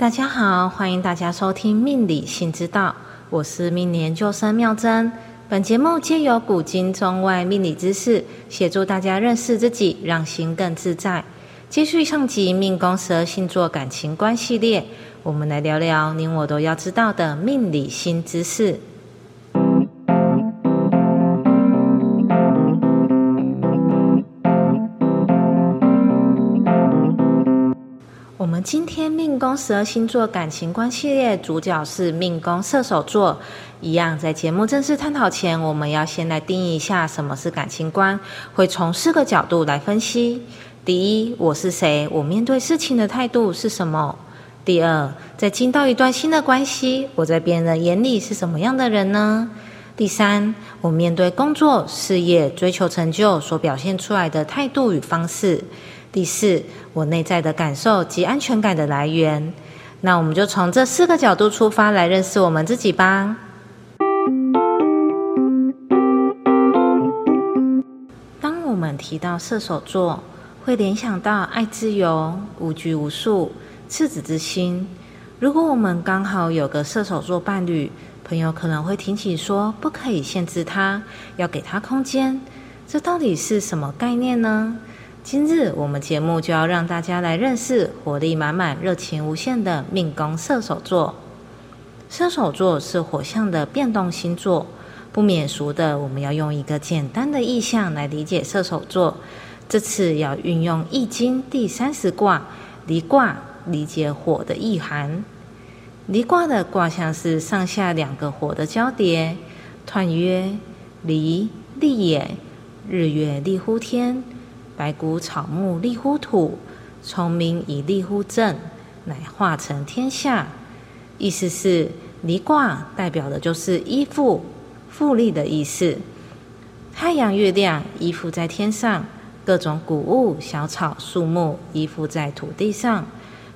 大家好，欢迎大家收听《命理新知道》，我是命年救生妙珍。本节目借由古今中外命理知识，协助大家认识自己，让心更自在。继续上集命宫十二星座感情观系列，我们来聊聊您我都要知道的命理新知识。今天命宫十二星座感情观系列主角是命宫射手座。一样，在节目正式探讨前，我们要先来定义一下什么是感情观，会从四个角度来分析。第一，我是谁？我面对事情的态度是什么？第二，在进到一段新的关系，我在别人眼里是什么样的人呢？第三，我面对工作、事业、追求成就所表现出来的态度与方式。第四，我内在的感受及安全感的来源。那我们就从这四个角度出发来认识我们自己吧。当我们提到射手座，会联想到爱自由、无拘无束、赤子之心。如果我们刚好有个射手座伴侣，朋友可能会提起说：“不可以限制他，要给他空间。”这到底是什么概念呢？今日我们节目就要让大家来认识活力满满、热情无限的命宫射手座。射手座是火象的变动星座，不免俗的，我们要用一个简单的意象来理解射手座。这次要运用《易经》第三十卦离卦，理解火的意涵。离卦的卦象是上下两个火的交叠，彖曰：离，立也。日月立乎天。白骨草木立乎土，聪明以立乎正，乃化成天下。意思是离卦代表的就是依附、复利的意思。太阳、月亮依附在天上，各种谷物、小草、树木依附在土地上，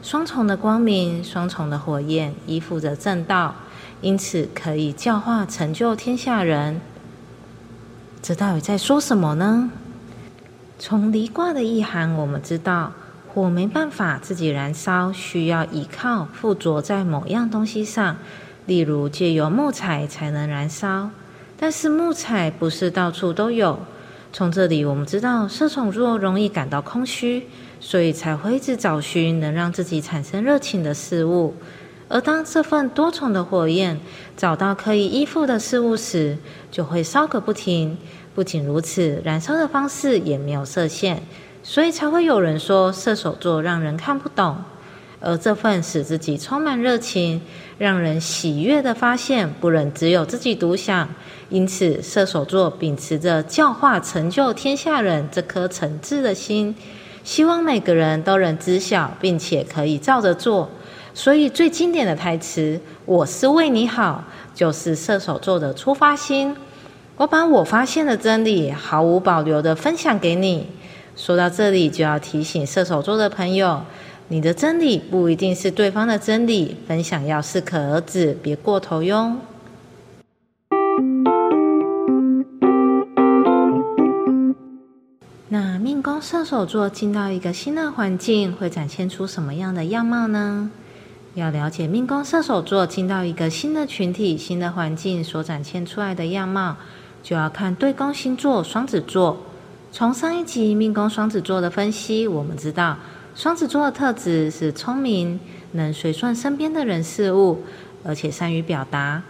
双重的光明、双重的火焰依附着正道，因此可以教化成就天下人。这到底在说什么呢？从离卦的意涵，我们知道火没办法自己燃烧，需要依靠附着在某样东西上，例如借由木材才能燃烧。但是木材不是到处都有。从这里我们知道射手座容易感到空虚，所以才会一直找寻能让自己产生热情的事物。而当这份多重的火焰找到可以依附的事物时，就会烧个不停。不仅如此，燃烧的方式也没有设限，所以才会有人说射手座让人看不懂。而这份使自己充满热情、让人喜悦的发现，不能只有自己独享。因此，射手座秉持着教化成就天下人这颗诚挚的心，希望每个人都能知晓，并且可以照着做。所以，最经典的台词“我是为你好”，就是射手座的出发心。我把我发现的真理毫无保留的分享给你。说到这里，就要提醒射手座的朋友，你的真理不一定是对方的真理，分享要适可而止，别过头哟。那命宫射手座进到一个新的环境，会展现出什么样的样貌呢？要了解命宫射手座进到一个新的群体、新的环境所展现出来的样貌。就要看对宫星座双子座。从上一集命宫双子座的分析，我们知道双子座的特质是聪明，能随顺身边的人事物，而且善于表达。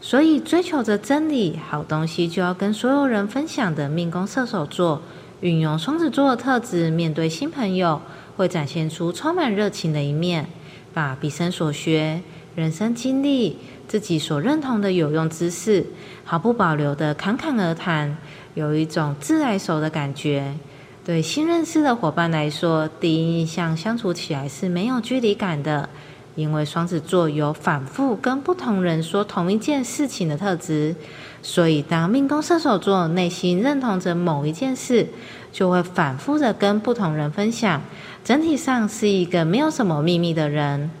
所以追求着真理、好东西就要跟所有人分享的命宫射手座，运用双子座的特质，面对新朋友会展现出充满热情的一面，把毕生所学、人生经历。自己所认同的有用知识，毫不保留的侃侃而谈，有一种自来熟的感觉。对新认识的伙伴来说，第一印象相处起来是没有距离感的，因为双子座有反复跟不同人说同一件事情的特质，所以当命宫射手座内心认同着某一件事，就会反复的跟不同人分享，整体上是一个没有什么秘密的人。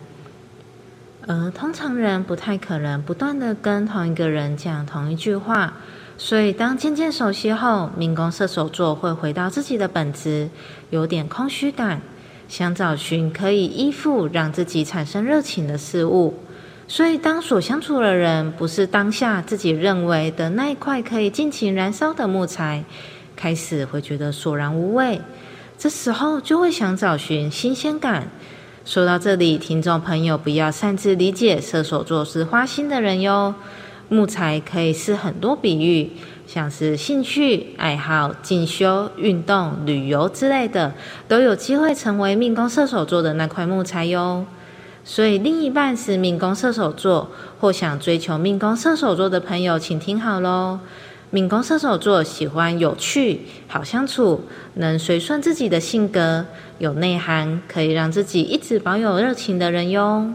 而通常人不太可能不断的跟同一个人讲同一句话，所以当渐渐熟悉后，命宫射手座会回到自己的本质，有点空虚感。想找寻可以依附、让自己产生热情的事物。所以，当所相处的人不是当下自己认为的那一块可以尽情燃烧的木材，开始会觉得索然无味。这时候就会想找寻新鲜感。说到这里，听众朋友不要擅自理解射手座是花心的人哟。木材可以是很多比喻，像是兴趣、爱好、进修、运动、旅游之类的，都有机会成为命宫射手座的那块木材哟。所以，另一半是命宫射手座或想追求命宫射手座的朋友，请听好喽。命宫射手座喜欢有趣、好相处、能随顺自己的性格、有内涵，可以让自己一直保有热情的人哟。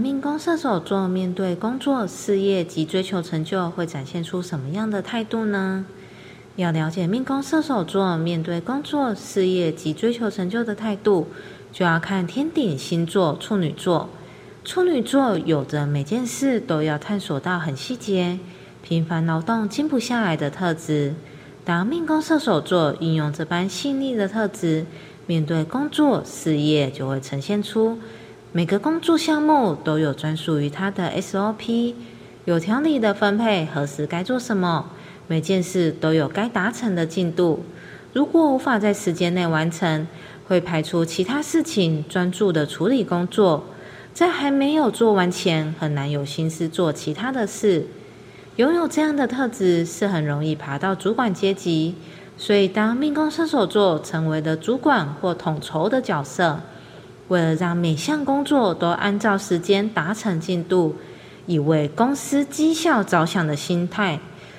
命宫射手座面对工作、事业及追求成就，会展现出什么样的态度呢？要了解命宫射手座面对工作、事业及追求成就的态度。就要看天顶星座处女座，处女座有着每件事都要探索到很细节、频繁劳动静不下来的特质。当命宫射手座运用这般细腻的特质，面对工作事业就会呈现出每个工作项目都有专属于他的 SOP，有条理的分配何时该做什么，每件事都有该达成的进度。如果无法在时间内完成，会排除其他事情，专注的处理工作。在还没有做完前，很难有心思做其他的事。拥有这样的特质，是很容易爬到主管阶级。所以，当命宫射手座成为了主管或统筹的角色，为了让每项工作都按照时间达成进度，以为公司绩效着想的心态，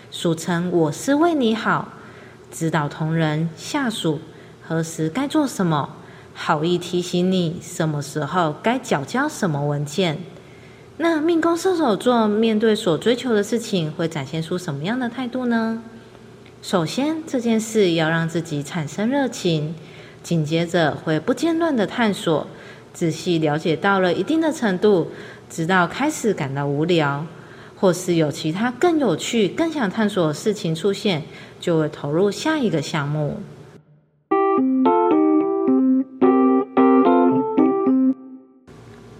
俗称“我是为你好”，指导同仁、下属。何时该做什么？好意提醒你什么时候该缴交什么文件。那命宫射手座面对所追求的事情，会展现出什么样的态度呢？首先，这件事要让自己产生热情；紧接着，会不间断的探索，仔细了解到了一定的程度，直到开始感到无聊，或是有其他更有趣、更想探索的事情出现，就会投入下一个项目。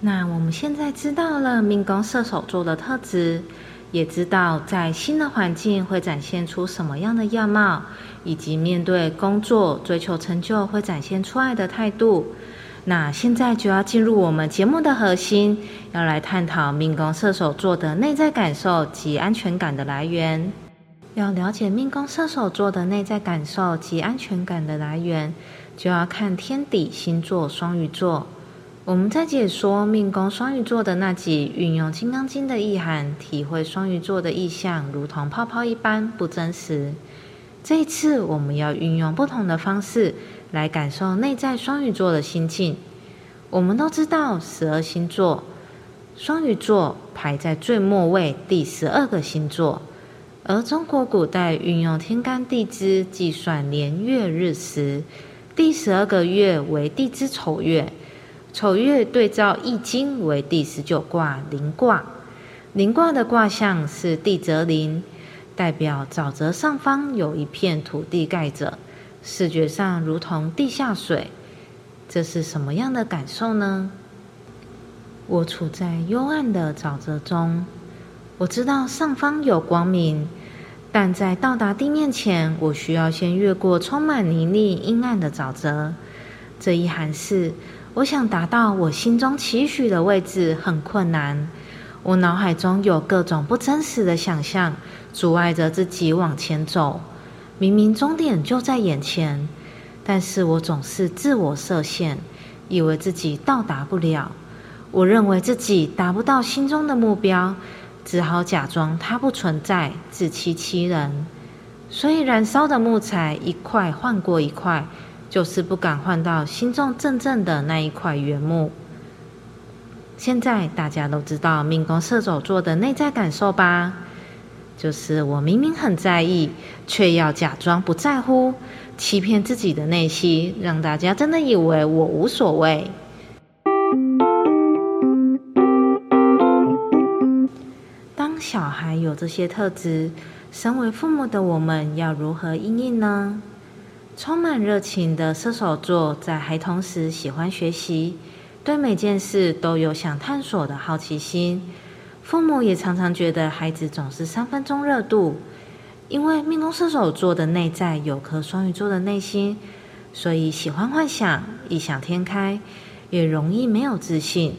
那我们现在知道了命宫射手座的特质，也知道在新的环境会展现出什么样的样貌，以及面对工作追求成就会展现出来的态度。那现在就要进入我们节目的核心，要来探讨命宫射手座的内在感受及安全感的来源。要了解命宫射手座的内在感受及安全感的来源，就要看天底星座双鱼座。我们在解说命宫双鱼座的那集，运用《金刚经》的意涵，体会双鱼座的意象，如同泡泡一般不真实。这一次，我们要运用不同的方式来感受内在双鱼座的心境。我们都知道，十二星座，双鱼座排在最末位，第十二个星座。而中国古代运用天干地支计算年月日时，第十二个月为地支丑月。丑月对照易经为第十九卦临卦，临卦的卦象是地泽临，代表沼泽上方有一片土地盖着，视觉上如同地下水。这是什么样的感受呢？我处在幽暗的沼泽中，我知道上方有光明，但在到达地面前，我需要先越过充满泥泞、阴暗的沼泽。这一函是。我想达到我心中期许的位置很困难，我脑海中有各种不真实的想象，阻碍着自己往前走。明明终点就在眼前，但是我总是自我设限，以为自己到达不了。我认为自己达不到心中的目标，只好假装它不存在，自欺欺人。所以燃烧的木材一块换过一块。就是不敢换到心中真正的那一块原木。现在大家都知道命宫射手座的内在感受吧？就是我明明很在意，却要假装不在乎，欺骗自己的内心，让大家真的以为我无所谓。当小孩有这些特质，身为父母的我们要如何应应呢？充满热情的射手座，在孩童时喜欢学习，对每件事都有想探索的好奇心。父母也常常觉得孩子总是三分钟热度，因为命宫射手座的内在有颗双鱼座的内心，所以喜欢幻想、异想天开，也容易没有自信。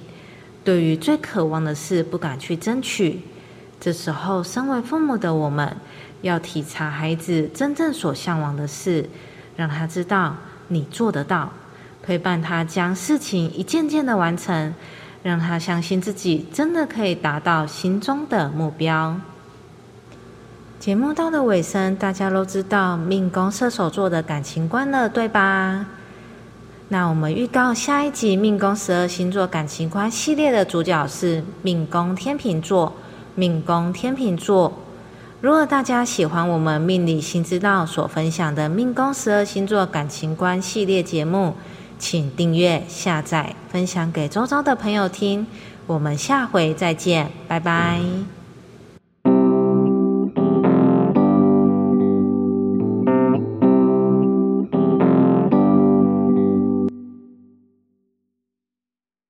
对于最渴望的事不敢去争取。这时候，身为父母的我们，要体察孩子真正所向往的事。让他知道你做得到，陪伴他将事情一件件的完成，让他相信自己真的可以达到心中的目标。节目到了尾声，大家都知道命宫射手座的感情观了，对吧？那我们预告下一集命宫十二星座感情观系列的主角是命宫天秤座，命宫天秤座。如果大家喜欢我们命理新知道所分享的命宫十二星座感情观系列节目，请订阅、下载、分享给周遭的朋友听。我们下回再见，拜拜。